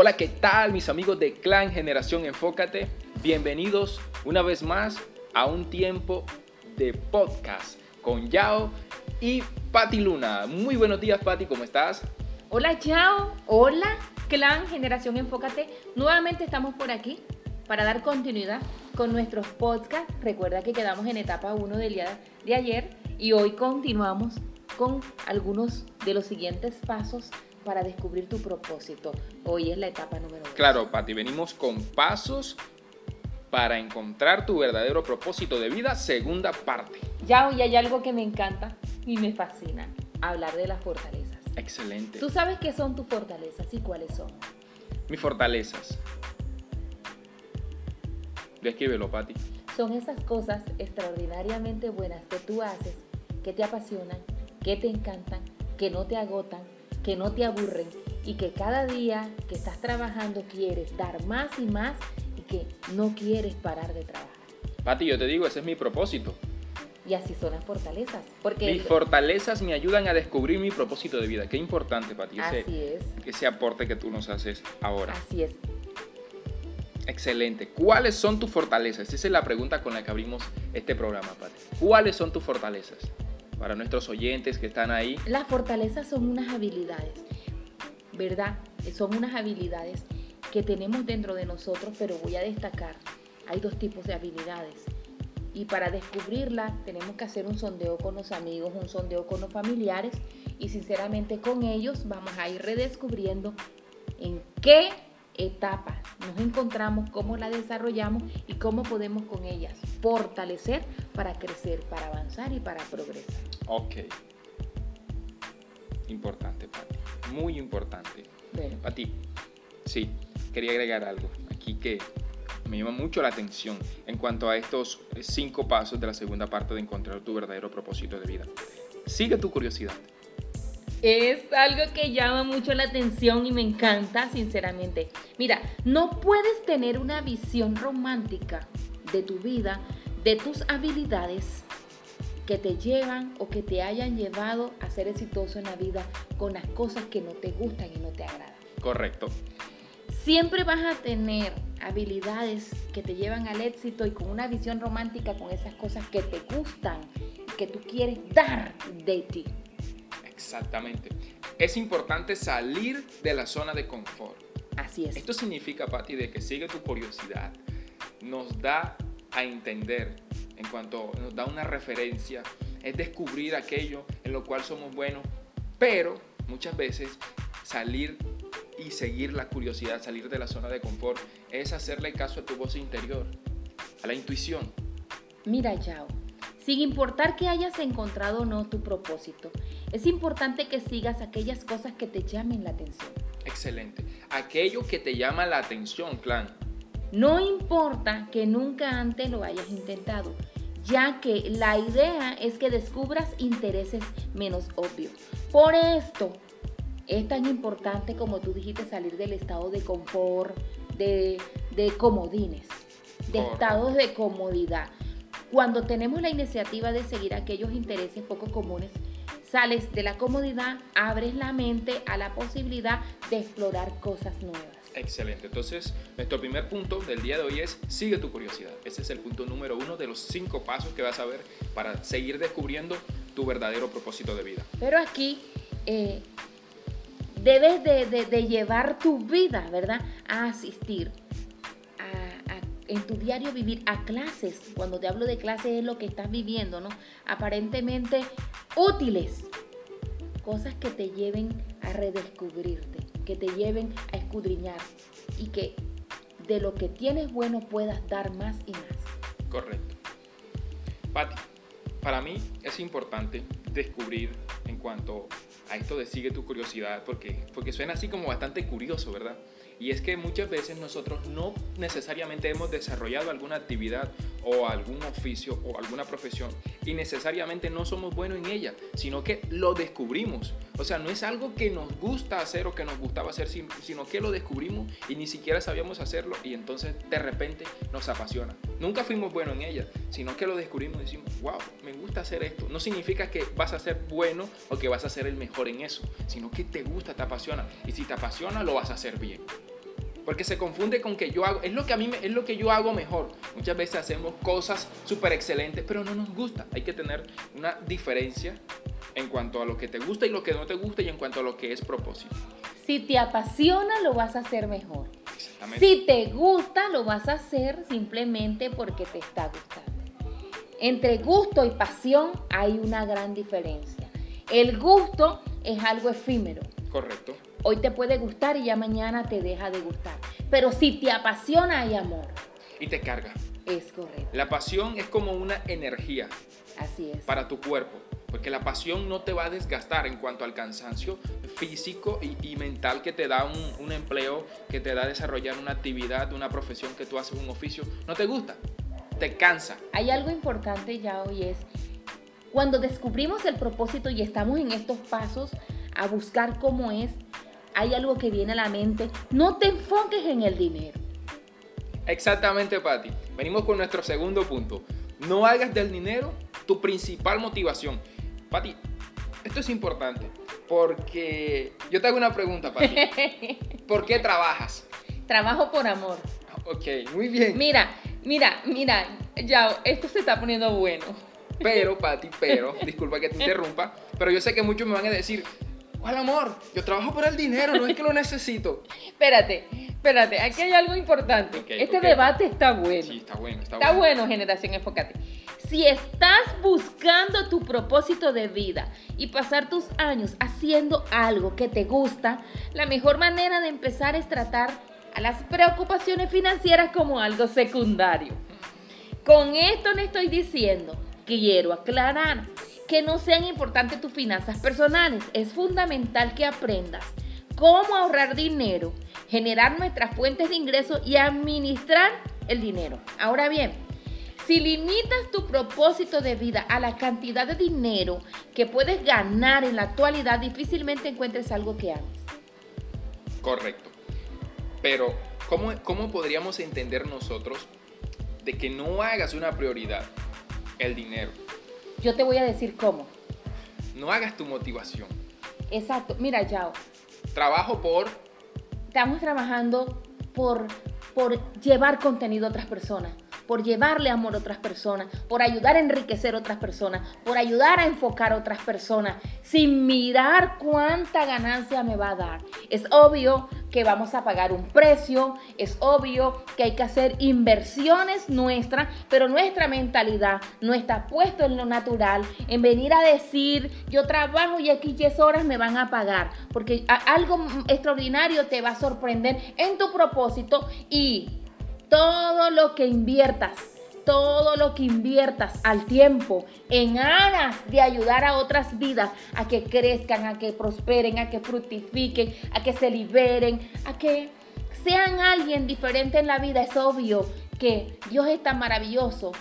Hola, ¿qué tal mis amigos de Clan Generación Enfócate? Bienvenidos una vez más a un tiempo de podcast con Yao y Patti Luna. Muy buenos días, Patti, ¿cómo estás? Hola, Yao. Hola, Clan Generación Enfócate. Nuevamente estamos por aquí para dar continuidad con nuestros podcasts. Recuerda que quedamos en etapa 1 del día de ayer y hoy continuamos con algunos de los siguientes pasos para descubrir tu propósito. Hoy es la etapa número 2. Claro, Patti, venimos con pasos para encontrar tu verdadero propósito de vida, segunda parte. Ya hoy hay algo que me encanta y me fascina, hablar de las fortalezas. Excelente. ¿Tú sabes qué son tus fortalezas y cuáles son? Mis fortalezas. Descríbelo, Patti. Son esas cosas extraordinariamente buenas que tú haces, que te apasionan, que te encantan, que no te agotan, que no te aburren y que cada día que estás trabajando quieres dar más y más y que no quieres parar de trabajar. Patti, yo te digo, ese es mi propósito. Y así son las fortalezas. Porque Mis fortalezas me ayudan a descubrir mi propósito de vida. Qué importante, Patti, ese, Así es. ese aporte que tú nos haces ahora. Así es. Excelente. ¿Cuáles son tus fortalezas? Esa es la pregunta con la que abrimos este programa, Pati. ¿Cuáles son tus fortalezas? Para nuestros oyentes que están ahí. Las fortalezas son unas habilidades, ¿verdad? Son unas habilidades que tenemos dentro de nosotros, pero voy a destacar. Hay dos tipos de habilidades. Y para descubrirlas tenemos que hacer un sondeo con los amigos, un sondeo con los familiares y sinceramente con ellos vamos a ir redescubriendo en qué etapa nos encontramos, cómo la desarrollamos y cómo podemos con ellas fortalecer para crecer, para avanzar y para progresar. Ok. Importante, Pati. Muy importante. Bueno, Pati, sí, quería agregar algo aquí que me llama mucho la atención en cuanto a estos cinco pasos de la segunda parte de encontrar tu verdadero propósito de vida. Sigue tu curiosidad. Es algo que llama mucho la atención y me encanta, sinceramente. Mira, no puedes tener una visión romántica de tu vida, de tus habilidades que te llevan o que te hayan llevado a ser exitoso en la vida con las cosas que no te gustan y no te agradan. Correcto. Siempre vas a tener habilidades que te llevan al éxito y con una visión romántica con esas cosas que te gustan, que tú quieres dar de ti. Exactamente. Es importante salir de la zona de confort. Así es. Esto significa, Patti, de que sigue tu curiosidad. Nos da a entender, en cuanto nos da una referencia, es descubrir aquello en lo cual somos buenos, pero muchas veces salir y seguir la curiosidad, salir de la zona de confort, es hacerle caso a tu voz interior, a la intuición. Mira, Yao, sin importar que hayas encontrado o no tu propósito, es importante que sigas aquellas cosas que te llamen la atención. Excelente. Aquello que te llama la atención, clan. No importa que nunca antes lo hayas intentado, ya que la idea es que descubras intereses menos obvios. Por esto es tan importante como tú dijiste salir del estado de confort, de, de comodines, de Correcto. estados de comodidad. Cuando tenemos la iniciativa de seguir aquellos intereses poco comunes, sales de la comodidad, abres la mente a la posibilidad de explorar cosas nuevas. Excelente. Entonces, nuestro primer punto del día de hoy es sigue tu curiosidad. Ese es el punto número uno de los cinco pasos que vas a ver para seguir descubriendo tu verdadero propósito de vida. Pero aquí eh, debes de, de- de llevar tu vida, ¿verdad? A asistir en tu diario vivir a clases. Cuando te hablo de clases es lo que estás viviendo, ¿no? Aparentemente útiles. Cosas que te lleven a redescubrirte, que te lleven a escudriñar y que de lo que tienes bueno puedas dar más y más. Correcto. Patti, para mí es importante descubrir en cuanto a esto de sigue tu curiosidad, porque, porque suena así como bastante curioso, ¿verdad? Y es que muchas veces nosotros no necesariamente hemos desarrollado alguna actividad o algún oficio o alguna profesión y necesariamente no somos buenos en ella, sino que lo descubrimos. O sea, no es algo que nos gusta hacer o que nos gustaba hacer, sin- sino que lo descubrimos y ni siquiera sabíamos hacerlo y entonces de repente nos apasiona. Nunca fuimos buenos en ella, sino que lo descubrimos y decimos, wow, me gusta hacer esto. No significa que vas a ser bueno o que vas a ser el mejor en eso, sino que te gusta, te apasiona. Y si te apasiona, lo vas a hacer bien. Porque se confunde con que yo hago, es lo que a mí me- es lo que yo hago mejor. Muchas veces hacemos cosas súper excelentes, pero no nos gusta. Hay que tener una diferencia en cuanto a lo que te gusta y lo que no te gusta y en cuanto a lo que es propósito. Si te apasiona, lo vas a hacer mejor. Exactamente. Si te gusta, lo vas a hacer simplemente porque te está gustando. Entre gusto y pasión hay una gran diferencia. El gusto es algo efímero. Correcto. Hoy te puede gustar y ya mañana te deja de gustar. Pero si te apasiona, hay amor. Y te carga. Es correcto. La pasión es como una energía Así es. para tu cuerpo, porque la pasión no te va a desgastar en cuanto al cansancio físico y, y mental que te da un, un empleo, que te da desarrollar una actividad, una profesión que tú haces, un oficio. No te gusta, te cansa. Hay algo importante ya hoy es cuando descubrimos el propósito y estamos en estos pasos a buscar cómo es, hay algo que viene a la mente. No te enfoques en el dinero. Exactamente, Patti. Venimos con nuestro segundo punto. No hagas del dinero tu principal motivación. Patti, esto es importante porque yo te hago una pregunta, Patti. ¿Por qué trabajas? Trabajo por amor. Ok, muy bien. Mira, mira, mira, ya, esto se está poniendo bueno. Pero, Pati, pero, disculpa que te interrumpa, pero yo sé que muchos me van a decir, ¿cuál amor? Yo trabajo por el dinero, no es que lo necesito. Espérate, espérate, aquí hay algo importante. Este debate está bueno. Sí, está bueno, está, Está bueno, generación, enfócate. Si estás buscando tu propósito de vida y pasar tus años haciendo algo que te gusta, la mejor manera de empezar es tratar a las preocupaciones financieras como algo secundario. Con esto no estoy diciendo, quiero aclarar, que no sean importantes tus finanzas personales. Es fundamental que aprendas cómo ahorrar dinero, generar nuestras fuentes de ingreso y administrar el dinero. Ahora bien, si limitas tu propósito de vida a la cantidad de dinero que puedes ganar en la actualidad, difícilmente encuentres algo que ames. Correcto. Pero, ¿cómo, ¿cómo podríamos entender nosotros de que no hagas una prioridad el dinero? Yo te voy a decir cómo. No hagas tu motivación. Exacto. Mira, Yao, Trabajo por... estamos trabajando por, por llevar contenido a otras personas, por llevarle amor a otras personas, por ayudar a enriquecer a otras personas, por ayudar a enfocar a otras personas, sin mirar cuánta ganancia me va a dar. Es obvio que vamos a pagar un precio, es obvio que hay que hacer inversiones nuestras, pero nuestra mentalidad no está puesto en lo natural, en venir a decir, yo trabajo y aquí 10 horas me van a pagar, porque algo extraordinario te va a sorprender en tu propósito y todo lo que inviertas, todo lo que inviertas al tiempo en aras de ayudar a otras vidas a que crezcan, a que prosperen, a que fructifiquen, a que se liberen, a que sean alguien diferente en la vida, es obvio que Dios es tan maravilloso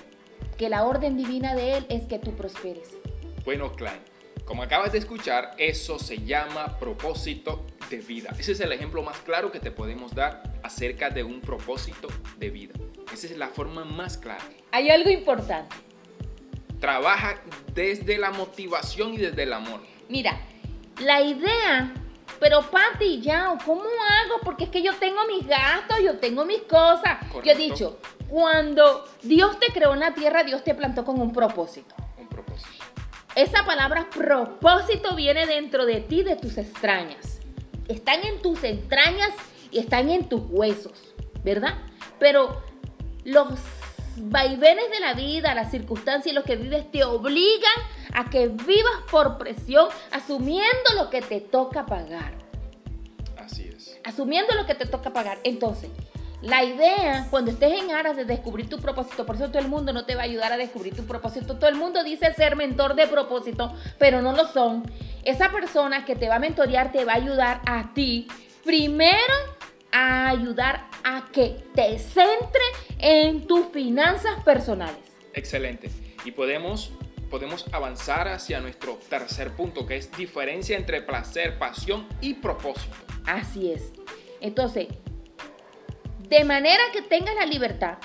que la orden divina de Él es que tú prosperes. Bueno, Klein, como acabas de escuchar, eso se llama propósito de vida. Ese es el ejemplo más claro que te podemos dar acerca de un propósito de vida. Esa es la forma más clara. Hay algo importante. Trabaja desde la motivación y desde el amor. Mira, la idea, pero Pati, ya, ¿cómo hago? Porque es que yo tengo mis gastos, yo tengo mis cosas. Yo he dicho, cuando Dios te creó en la tierra, Dios te plantó con. Un propósito. Esa palabra propósito viene dentro de ti, de tus extrañas. Están en tus entrañas y están en tus huesos, ¿verdad? Pero los vaivenes de la vida, las circunstancias y lo que vives te obligan a que vivas por presión, asumiendo lo que te toca pagar. Así es. Asumiendo lo que te toca pagar. Entonces, la idea, cuando estés en aras de descubrir tu propósito, por eso todo el mundo no te va a ayudar a descubrir tu propósito. Todo el mundo dice ser mentor de propósito, pero no lo son. Esa persona que te va a mentorear te va a ayudar a ti, primero, a ayudar a que te centre en tus finanzas personales. Excelente. Y podemos, podemos avanzar hacia nuestro tercer punto, que es diferencia entre placer, pasión y propósito. Así es. Entonces, de manera que tengas la libertad,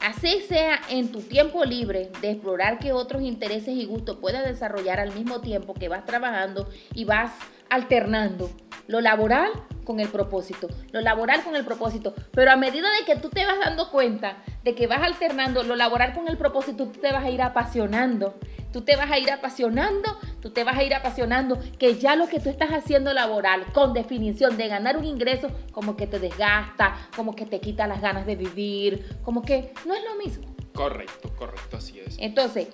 así sea en tu tiempo libre, de explorar qué otros intereses y gustos puedas desarrollar al mismo tiempo que vas trabajando y vas alternando lo laboral con el propósito, lo laboral con el propósito. Pero a medida de que tú te vas dando cuenta de que vas alternando lo laboral con el propósito, tú te vas a ir apasionando. Tú te vas a ir apasionando, tú te vas a ir apasionando, que ya lo que tú estás haciendo laboral, con definición de ganar un ingreso, como que te desgasta, como que te quita las ganas de vivir, como que no es lo mismo. Correcto, correcto, así es. Entonces,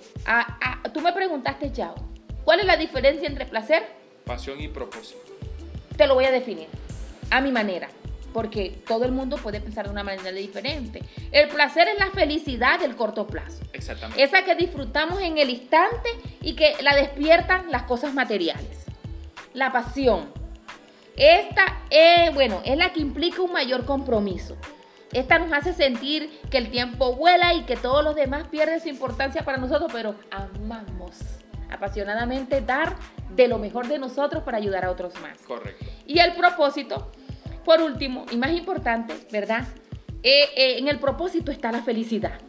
tú me preguntaste, Chao, ¿cuál es la diferencia entre placer? Pasión y propósito. Te lo voy a definir a mi manera, porque todo el mundo puede pensar de una manera diferente. El placer es la felicidad del corto plazo. Exactamente. Esa que disfrutamos en el instante y que la despiertan las cosas materiales. La pasión. Esta es, bueno, es la que implica un mayor compromiso. Esta nos hace sentir que el tiempo vuela y que todos los demás pierden su importancia para nosotros, pero amamos apasionadamente dar de lo mejor de nosotros para ayudar a otros más. Correcto. Y el propósito, por último y más importante, ¿verdad? Eh, eh, en el propósito está la felicidad.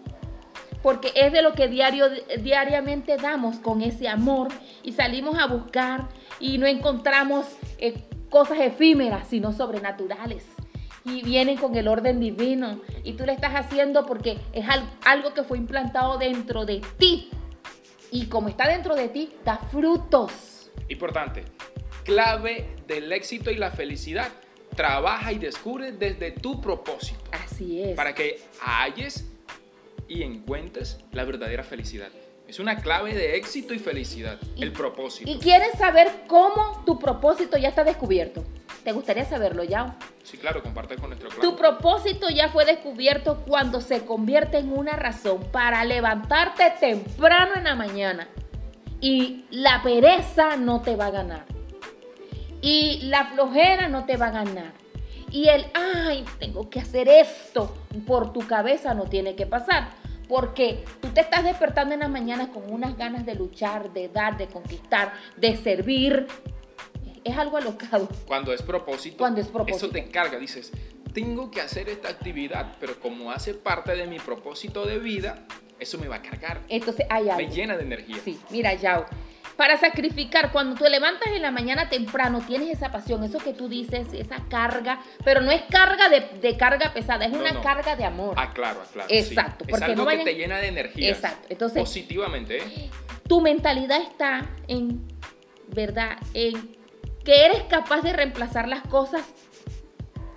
Porque es de lo que diario, diariamente damos con ese amor y salimos a buscar y no encontramos eh, cosas efímeras, sino sobrenaturales. Y vienen con el orden divino. Y tú le estás haciendo porque es algo que fue implantado dentro de ti. Y como está dentro de ti, da frutos. Importante, clave del éxito y la felicidad. Trabaja y descubre desde tu propósito. Así es. Para que halles y encuentres la verdadera felicidad. Es una clave de éxito y felicidad, el propósito. ¿Y quieres saber cómo tu propósito ya está descubierto? ¿Te gustaría saberlo, ya? Sí, claro, comparte con nuestro Tu propósito ya fue descubierto cuando se convierte en una razón para levantarte temprano en la mañana. Y la pereza no te va a ganar. Y la flojera no te va a ganar. Y el, ay, tengo que hacer esto, por tu cabeza no tiene que pasar. Porque tú te estás despertando en las mañanas con unas ganas de luchar, de dar, de conquistar, de servir. Es algo alocado. Cuando es propósito, Cuando es propósito. eso te encarga. Dices, tengo que hacer esta actividad, pero como hace parte de mi propósito de vida, eso me va a cargar. Entonces hay algo. Me llena de energía. Sí, mira, Yao para sacrificar. Cuando te levantas en la mañana temprano, tienes esa pasión, eso que tú dices, esa carga, pero no es carga de, carga pesada, es una carga de amor. Ah, claro, ah, claro. Exacto. Porque es algo que te llena de energía. Exacto. Entonces, positivamente. ¿eh? Tu mentalidad está en, ¿verdad? En que eres capaz de reemplazar las cosas,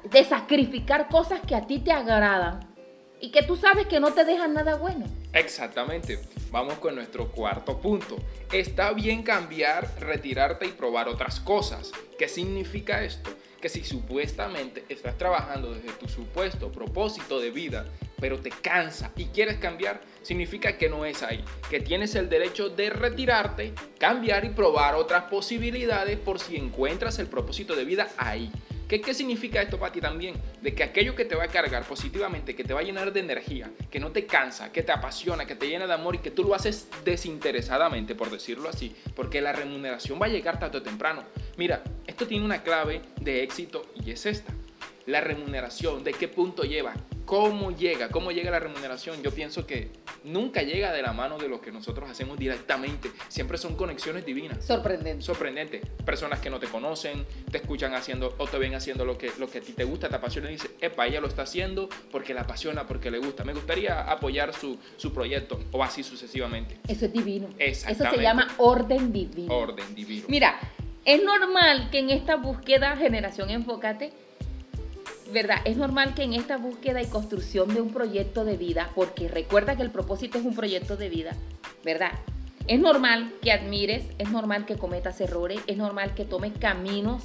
de sacrificar cosas que a ti te agradan y que tú sabes que no te dejan nada bueno. Exactamente. Vamos con nuestro cuarto punto. Está bien cambiar, retirarte y probar otras cosas. ¿Qué significa esto? Que si supuestamente estás trabajando desde tu supuesto propósito de vida, pero te cansa y quieres cambiar, significa que no es ahí, que tienes el derecho de retirarte, cambiar y probar otras posibilidades por si encuentras el propósito de vida ahí. ¿Qué, ¿Qué, significa esto para ti también? De que aquello que te va a cargar positivamente, que te va a llenar de energía, que no te cansa, que te apasiona, que te llena de amor y que tú lo haces desinteresadamente, por decirlo así, porque la remuneración va a llegar tarde o temprano. Mira, esto tiene una clave de éxito y es esta. La remuneración, ¿de qué punto lleva? ¿Cómo llega? ¿Cómo llega la remuneración? Yo pienso que nunca llega de la mano de lo que nosotros hacemos directamente. Siempre son conexiones divinas. Sorprendente. Sorprendente. Personas que no te conocen, te escuchan haciendo o te ven haciendo lo que, lo que a ti te gusta, te apasiona y dices, epa, ella lo está haciendo porque la apasiona, porque le gusta. Me gustaría apoyar su, su proyecto o así sucesivamente. Eso es divino. Eso se llama orden divino. Orden divino. Mira, es normal que en esta búsqueda Generación Enfócate ¿verdad? Es normal que en esta búsqueda y construcción de un proyecto de vida, porque recuerda que el propósito es un proyecto de vida, ¿verdad? Es normal que admires, es normal que cometas errores, es normal que tomes caminos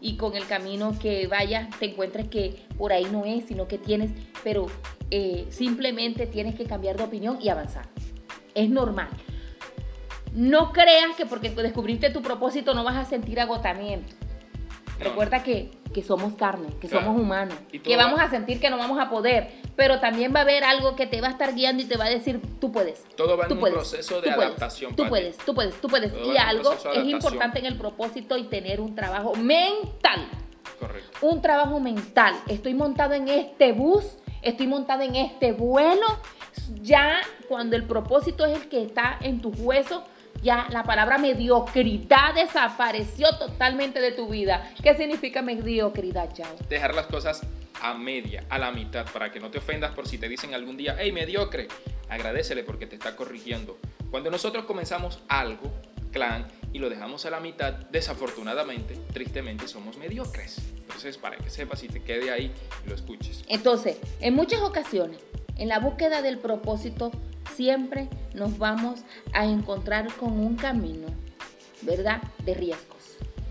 y con el camino que vayas te encuentres que por ahí no es, sino que tienes, pero eh, simplemente tienes que cambiar de opinión y avanzar. Es normal. No creas que porque descubriste tu propósito no vas a sentir agotamiento. Recuerda que que somos carne, que somos humanos, que vamos a sentir que no vamos a poder, pero también va a haber algo que te va a estar guiando y te va a decir, tú puedes. Todo va en un proceso de adaptación. tú puedes, tú puedes, tú puedes. y algo es importante en el propósito y tener un trabajo mental. Correcto. Un trabajo mental. Estoy montado en este bus, estoy montado en este vuelo. Ya cuando el propósito es el que está en tus huesos, Ya la palabra mediocridad desapareció totalmente de tu vida. ¿Qué significa mediocridad, Chao? Dejar las cosas a media, a la mitad, para que no te ofendas por si te dicen algún día, hey, mediocre, agradecele porque te está corrigiendo. Cuando nosotros comenzamos algo, clan, y lo dejamos a la mitad, desafortunadamente, tristemente, somos mediocres. Entonces, para que sepas y te quede ahí y lo escuches. Entonces, en muchas ocasiones, en la búsqueda del propósito, siempre nos vamos a encontrar con un camino, ¿verdad? De riesgos.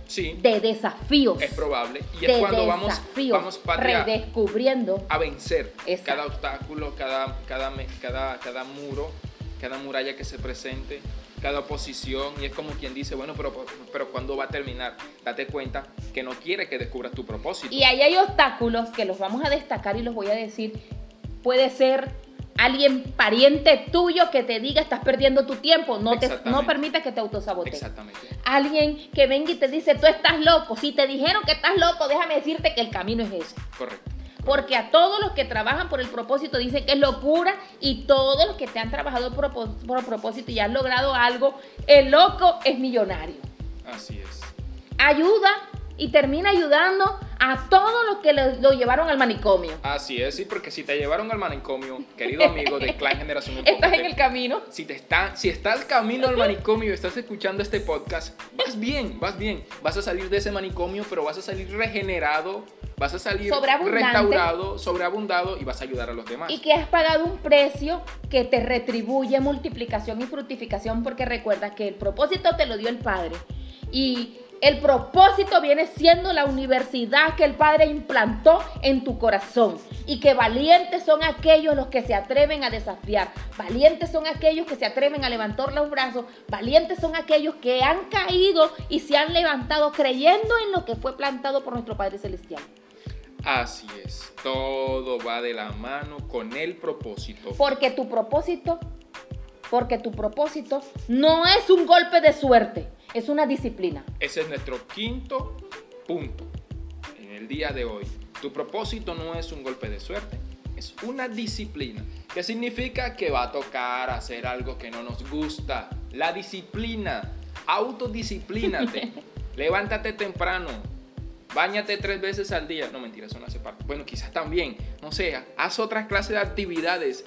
Sí. De desafíos. Es probable. Y es cuando vamos, vamos redescubriendo. A vencer cada obstáculo, cada, cada, cada, cada muro, cada muralla que se presente cada oposición y es como quien dice, bueno, pero, pero ¿cuándo va a terminar? Date cuenta que no quiere que descubras tu propósito. Y ahí hay obstáculos que los vamos a destacar y los voy a decir. Puede ser alguien pariente tuyo que te diga estás perdiendo tu tiempo, no te no permite que te autosabote. Exactamente. Alguien que venga y te dice, "Tú estás loco." Si te dijeron que estás loco, déjame decirte que el camino es ese. Correcto. Porque a todos los que trabajan por el propósito dicen que es locura y todos los que te han trabajado por, por propósito y han logrado algo, el loco es millonario. Así es. Ayuda y termina ayudando a todos los que lo, llevaron al manicomio. Así es, sí, porque si te llevaron al manicomio, querido amigo de Clan Generación Estás en el camino. Si, te está, si estás camino al manicomio y estás escuchando este podcast, vas bien, vas bien. Vas a salir de ese manicomio, pero vas a salir regenerado, vas a salir restaurado, sobreabundado y vas a ayudar a los demás. Y que has pagado un precio que te retribuye multiplicación y fructificación, porque recuerda que el propósito te lo dio el Padre. Y el propósito viene siendo la universidad que el Padre implantó en tu corazón. Y que valientes son aquellos los que se atreven a desafiar, valientes son aquellos que se atreven a levantar los brazos, valientes son aquellos que han caído y se han levantado creyendo en lo que fue plantado por nuestro Padre Celestial. Así es, todo va de la mano con el propósito. Porque tu propósito, porque tu propósito no es un golpe de suerte es una disciplina. Ese es nuestro quinto punto en el día de hoy. Tu propósito no es un golpe de suerte, es una disciplina. ¿Qué significa? Que va a tocar hacer algo que no nos gusta. La disciplina. Autodisciplínate. Levántate temprano. Báñate tres veces al día. No, mentira, eso no hace parte. Bueno, quizás también. No sé, haz otras clases de actividades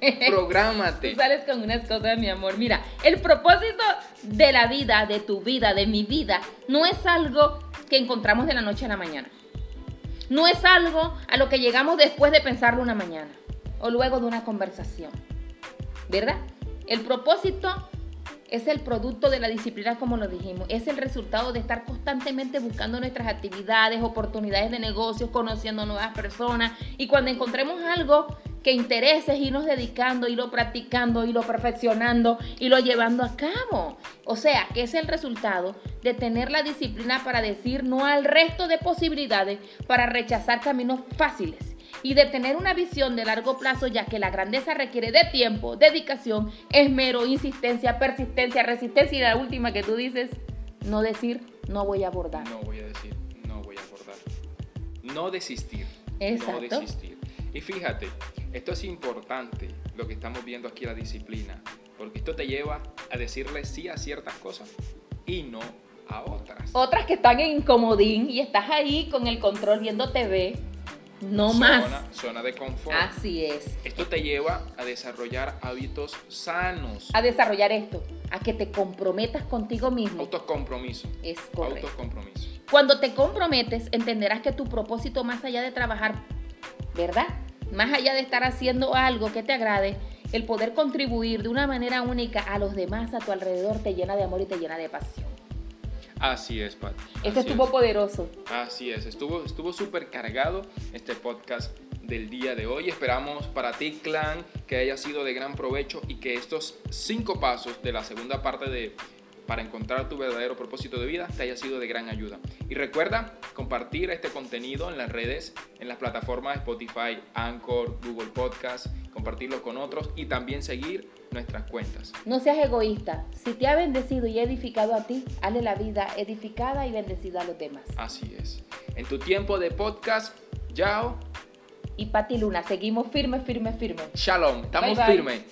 Prográmate. Tú sales con unas cosas, mi amor. Mira, el propósito de la vida, de tu vida, de mi vida, no es algo que encontramos de la noche a la mañana. No es algo a lo que llegamos después de pensarlo una mañana o luego de una conversación. ¿Verdad? El propósito es el producto de la disciplina, como lo dijimos. Es el resultado de estar constantemente buscando nuestras actividades, oportunidades de negocios, conociendo nuevas personas. Y cuando encontremos algo que intereses, irnos dedicando, irlo practicando, irlo perfeccionando, irlo llevando a cabo. O sea, que es el resultado de tener la disciplina para decir no al resto de posibilidades, para rechazar caminos fáciles y de tener una visión de largo plazo, ya que la grandeza requiere de tiempo, dedicación, esmero, insistencia, persistencia, resistencia y la última que tú dices, no decir no voy a abordar. No voy a decir no voy a abordar. No desistir. Exacto. No desistir. Y fíjate, esto es importante, lo que estamos viendo aquí, la disciplina, porque esto te lleva a decirle sí a ciertas cosas y no a otras. Otras que están en incomodín y estás ahí con el control viendo TV. No más. Zona de confort. Así es. Esto te lleva a desarrollar hábitos sanos. A desarrollar esto, a que te comprometas contigo mismo. Autocompromiso. Es correcto. Autocompromiso. Cuando te comprometes, entenderás que tu propósito más allá de trabajar, ¿verdad? Más allá de estar haciendo algo que te agrade, el poder contribuir de una manera única a los demás a tu alrededor te llena de amor y te llena de pasión. Así es, Pat. Este estuvo poderoso. Así es, estuvo estuvo súper cargado este podcast del día de hoy. Esperamos para ti, clan, que haya sido de gran provecho y que estos cinco pasos de la segunda parte de para encontrar tu verdadero propósito de vida te haya sido de gran ayuda. Y recuerda compartir este contenido en las redes, en las plataformas Spotify, Anchor, Google Podcast, compartirlo con otros y también seguir nuestras cuentas. No seas egoísta. Si te ha bendecido y edificado a ti, hazle la vida edificada y bendecida a los demás. Así es. En tu tiempo de podcast, Yao. Y Pati Luna, seguimos firme, firme, firme. Shalom, estamos firmes.